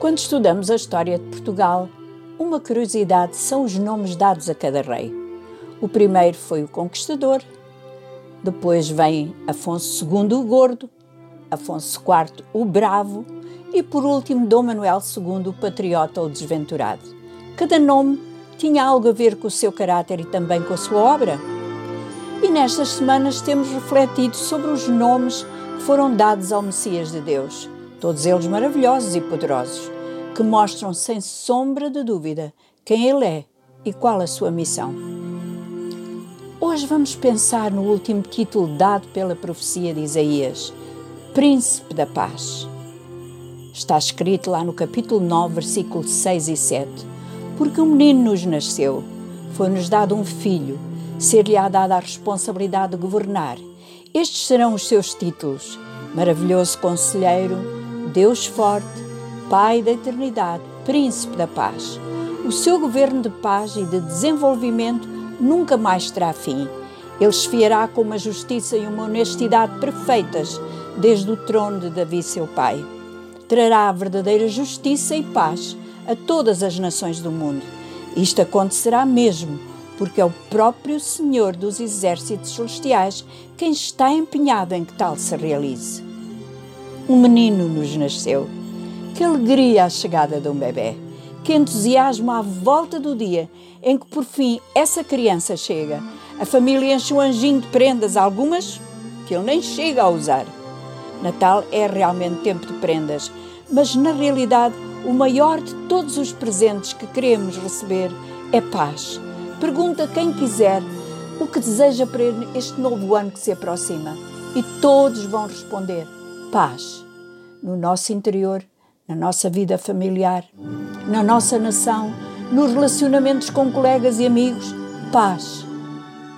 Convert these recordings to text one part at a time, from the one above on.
Quando estudamos a história de Portugal, uma curiosidade são os nomes dados a cada rei. O primeiro foi o Conquistador, depois vem Afonso II o Gordo, Afonso IV o Bravo e por último Dom Manuel II o Patriota ou Desventurado. Cada nome tinha algo a ver com o seu caráter e também com a sua obra. E nestas semanas temos refletido sobre os nomes que foram dados ao Messias de Deus, todos eles maravilhosos e poderosos, que mostram sem sombra de dúvida quem ele é e qual a sua missão. Hoje vamos pensar no último título dado pela profecia de Isaías, Príncipe da Paz. Está escrito lá no capítulo 9, versículos 6 e 7. Porque um menino nos nasceu, foi-nos dado um filho, ser-lhe-á dada a responsabilidade de governar. Estes serão os seus títulos: Maravilhoso Conselheiro, Deus Forte, Pai da Eternidade, Príncipe da Paz. O seu governo de paz e de desenvolvimento nunca mais terá fim. Ele esfiará com uma justiça e uma honestidade perfeitas desde o trono de Davi, seu pai. Trará a verdadeira justiça e paz a todas as nações do mundo. Isto acontecerá mesmo, porque é o próprio Senhor dos Exércitos Celestiais quem está empenhado em que tal se realize. Um menino nos nasceu. Que alegria a chegada de um bebê! Que entusiasmo à volta do dia em que por fim essa criança chega. A família enche um anjinho de prendas, algumas que ele nem chega a usar. Natal é realmente tempo de prendas, mas na realidade o maior de todos os presentes que queremos receber é paz. Pergunta quem quiser o que deseja para este novo ano que se aproxima e todos vão responder: paz. No nosso interior, na nossa vida familiar, na nossa nação, nos relacionamentos com colegas e amigos, paz.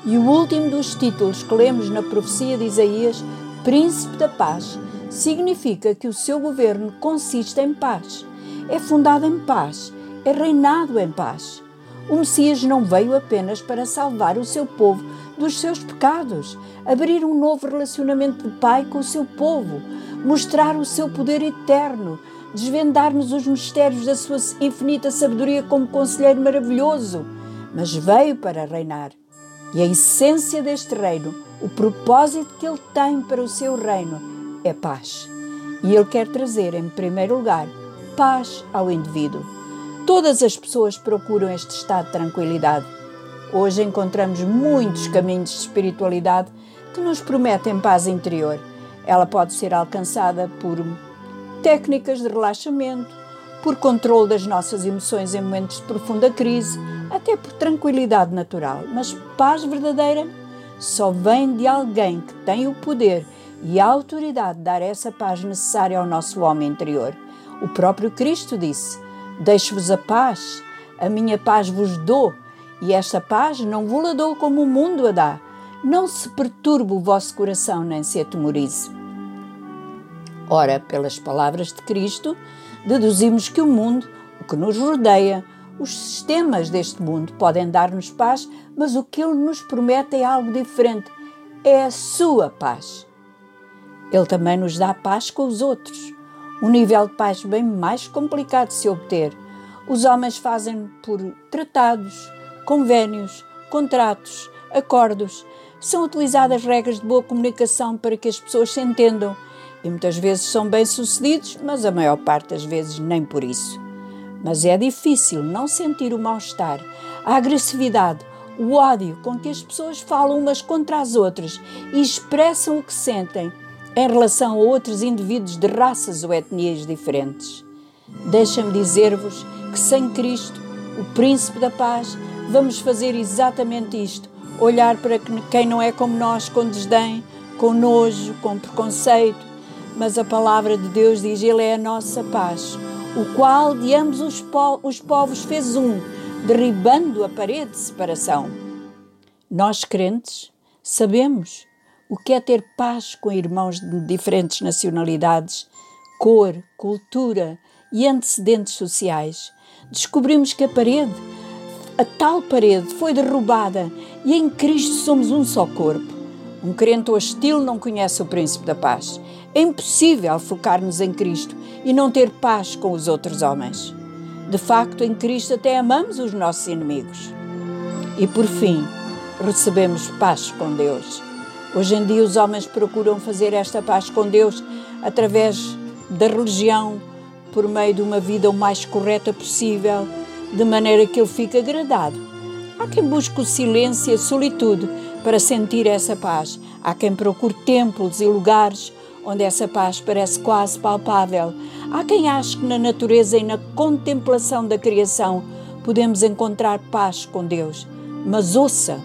E o último dos títulos que lemos na profecia de Isaías Príncipe da Paz significa que o seu governo consiste em paz, é fundado em paz, é reinado em paz. O Messias não veio apenas para salvar o seu povo dos seus pecados, abrir um novo relacionamento de pai com o seu povo, mostrar o seu poder eterno, desvendar-nos os mistérios da sua infinita sabedoria como conselheiro maravilhoso, mas veio para reinar. E a essência deste reino o propósito que Ele tem para o seu reino é paz. E Ele quer trazer, em primeiro lugar, paz ao indivíduo. Todas as pessoas procuram este estado de tranquilidade. Hoje encontramos muitos caminhos de espiritualidade que nos prometem paz interior. Ela pode ser alcançada por técnicas de relaxamento, por controle das nossas emoções em momentos de profunda crise, até por tranquilidade natural. Mas paz verdadeira só vem de alguém que tem o poder e a autoridade de dar essa paz necessária ao nosso homem interior. O próprio Cristo disse: Deixo-vos a paz, a minha paz vos dou, e esta paz não vos la dou como o mundo a dá. Não se perturbe o vosso coração, nem se atemorize. Ora, pelas palavras de Cristo, deduzimos que o mundo, o que nos rodeia, os sistemas deste mundo podem dar-nos paz, mas o que Ele nos promete é algo diferente: é a Sua paz. Ele também nos dá paz com os outros, um nível de paz bem mais complicado de se obter. Os homens fazem por tratados, convênios, contratos, acordos. São utilizadas regras de boa comunicação para que as pessoas se entendam e muitas vezes são bem-sucedidos, mas a maior parte das vezes nem por isso. Mas é difícil não sentir o mal-estar, a agressividade, o ódio com que as pessoas falam umas contra as outras e expressam o que sentem em relação a outros indivíduos de raças ou etnias diferentes. Deixa-me dizer-vos que sem Cristo, o Príncipe da Paz, vamos fazer exatamente isto: olhar para quem não é como nós com desdém, com nojo, com preconceito. Mas a palavra de Deus diz: Ele é a nossa paz o qual de ambos os, po os povos fez um, derribando a parede de separação. Nós, crentes, sabemos o que é ter paz com irmãos de diferentes nacionalidades, cor, cultura e antecedentes sociais. Descobrimos que a parede, a tal parede, foi derrubada e em Cristo somos um só corpo. Um crente hostil não conhece o príncipe da paz. É impossível focar-nos em Cristo e não ter paz com os outros homens. De facto, em Cristo até amamos os nossos inimigos. E por fim, recebemos paz com Deus. Hoje em dia, os homens procuram fazer esta paz com Deus através da religião, por meio de uma vida o mais correta possível, de maneira que ele fique agradado. Há quem busque o silêncio e a solitude para sentir essa paz. Há quem procure templos e lugares onde essa paz parece quase palpável. Há quem ache que na natureza e na contemplação da criação podemos encontrar paz com Deus. Mas ouça,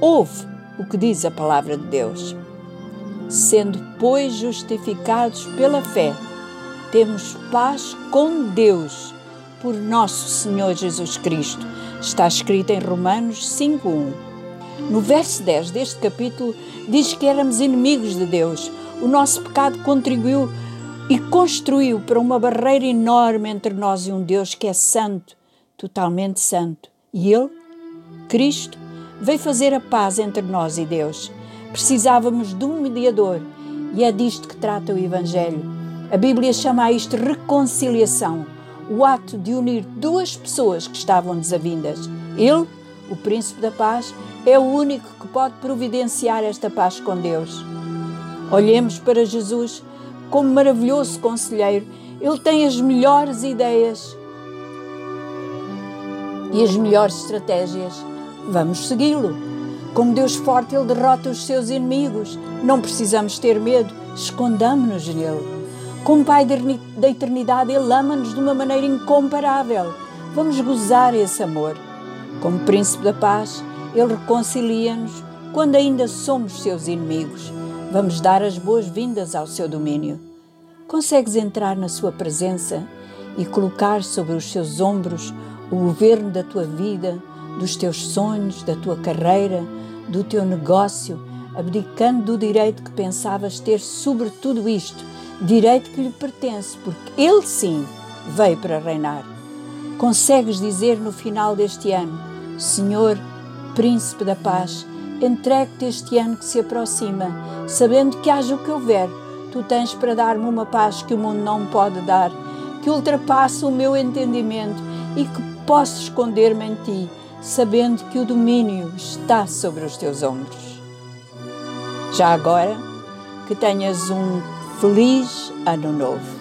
ouve o que diz a palavra de Deus. Sendo, pois, justificados pela fé, temos paz com Deus por nosso Senhor Jesus Cristo. Está escrito em Romanos 5:1. No verso 10 deste capítulo diz que éramos inimigos de Deus. O nosso pecado contribuiu e construiu para uma barreira enorme entre nós e um Deus que é santo, totalmente santo. E ele, Cristo, veio fazer a paz entre nós e Deus. Precisávamos de um mediador e é disto que trata o Evangelho. A Bíblia chama a isto reconciliação, o ato de unir duas pessoas que estavam desavindas. Ele, o Príncipe da Paz, é o único que pode providenciar esta paz com Deus. Olhemos para Jesus como maravilhoso conselheiro. Ele tem as melhores ideias e as melhores estratégias. Vamos segui-lo. Como Deus forte, Ele derrota os seus inimigos. Não precisamos ter medo, escondamos-nos nele. Como Pai da eternidade, Ele ama-nos de uma maneira incomparável. Vamos gozar esse amor. Como Príncipe da Paz, Ele reconcilia-nos quando ainda somos seus inimigos. Vamos dar as boas-vindas ao seu domínio. Consegues entrar na sua presença e colocar sobre os seus ombros o governo da tua vida, dos teus sonhos, da tua carreira, do teu negócio, abdicando do direito que pensavas ter sobre tudo isto, direito que lhe pertence, porque ele sim veio para reinar. Consegues dizer no final deste ano, Senhor, Príncipe da Paz, entrego-te este ano que se aproxima, sabendo que haja o que houver, tu tens para dar-me uma paz que o mundo não pode dar, que ultrapassa o meu entendimento e que posso esconder-me em ti sabendo que o domínio está sobre os teus ombros. Já agora, que tenhas um feliz ano novo.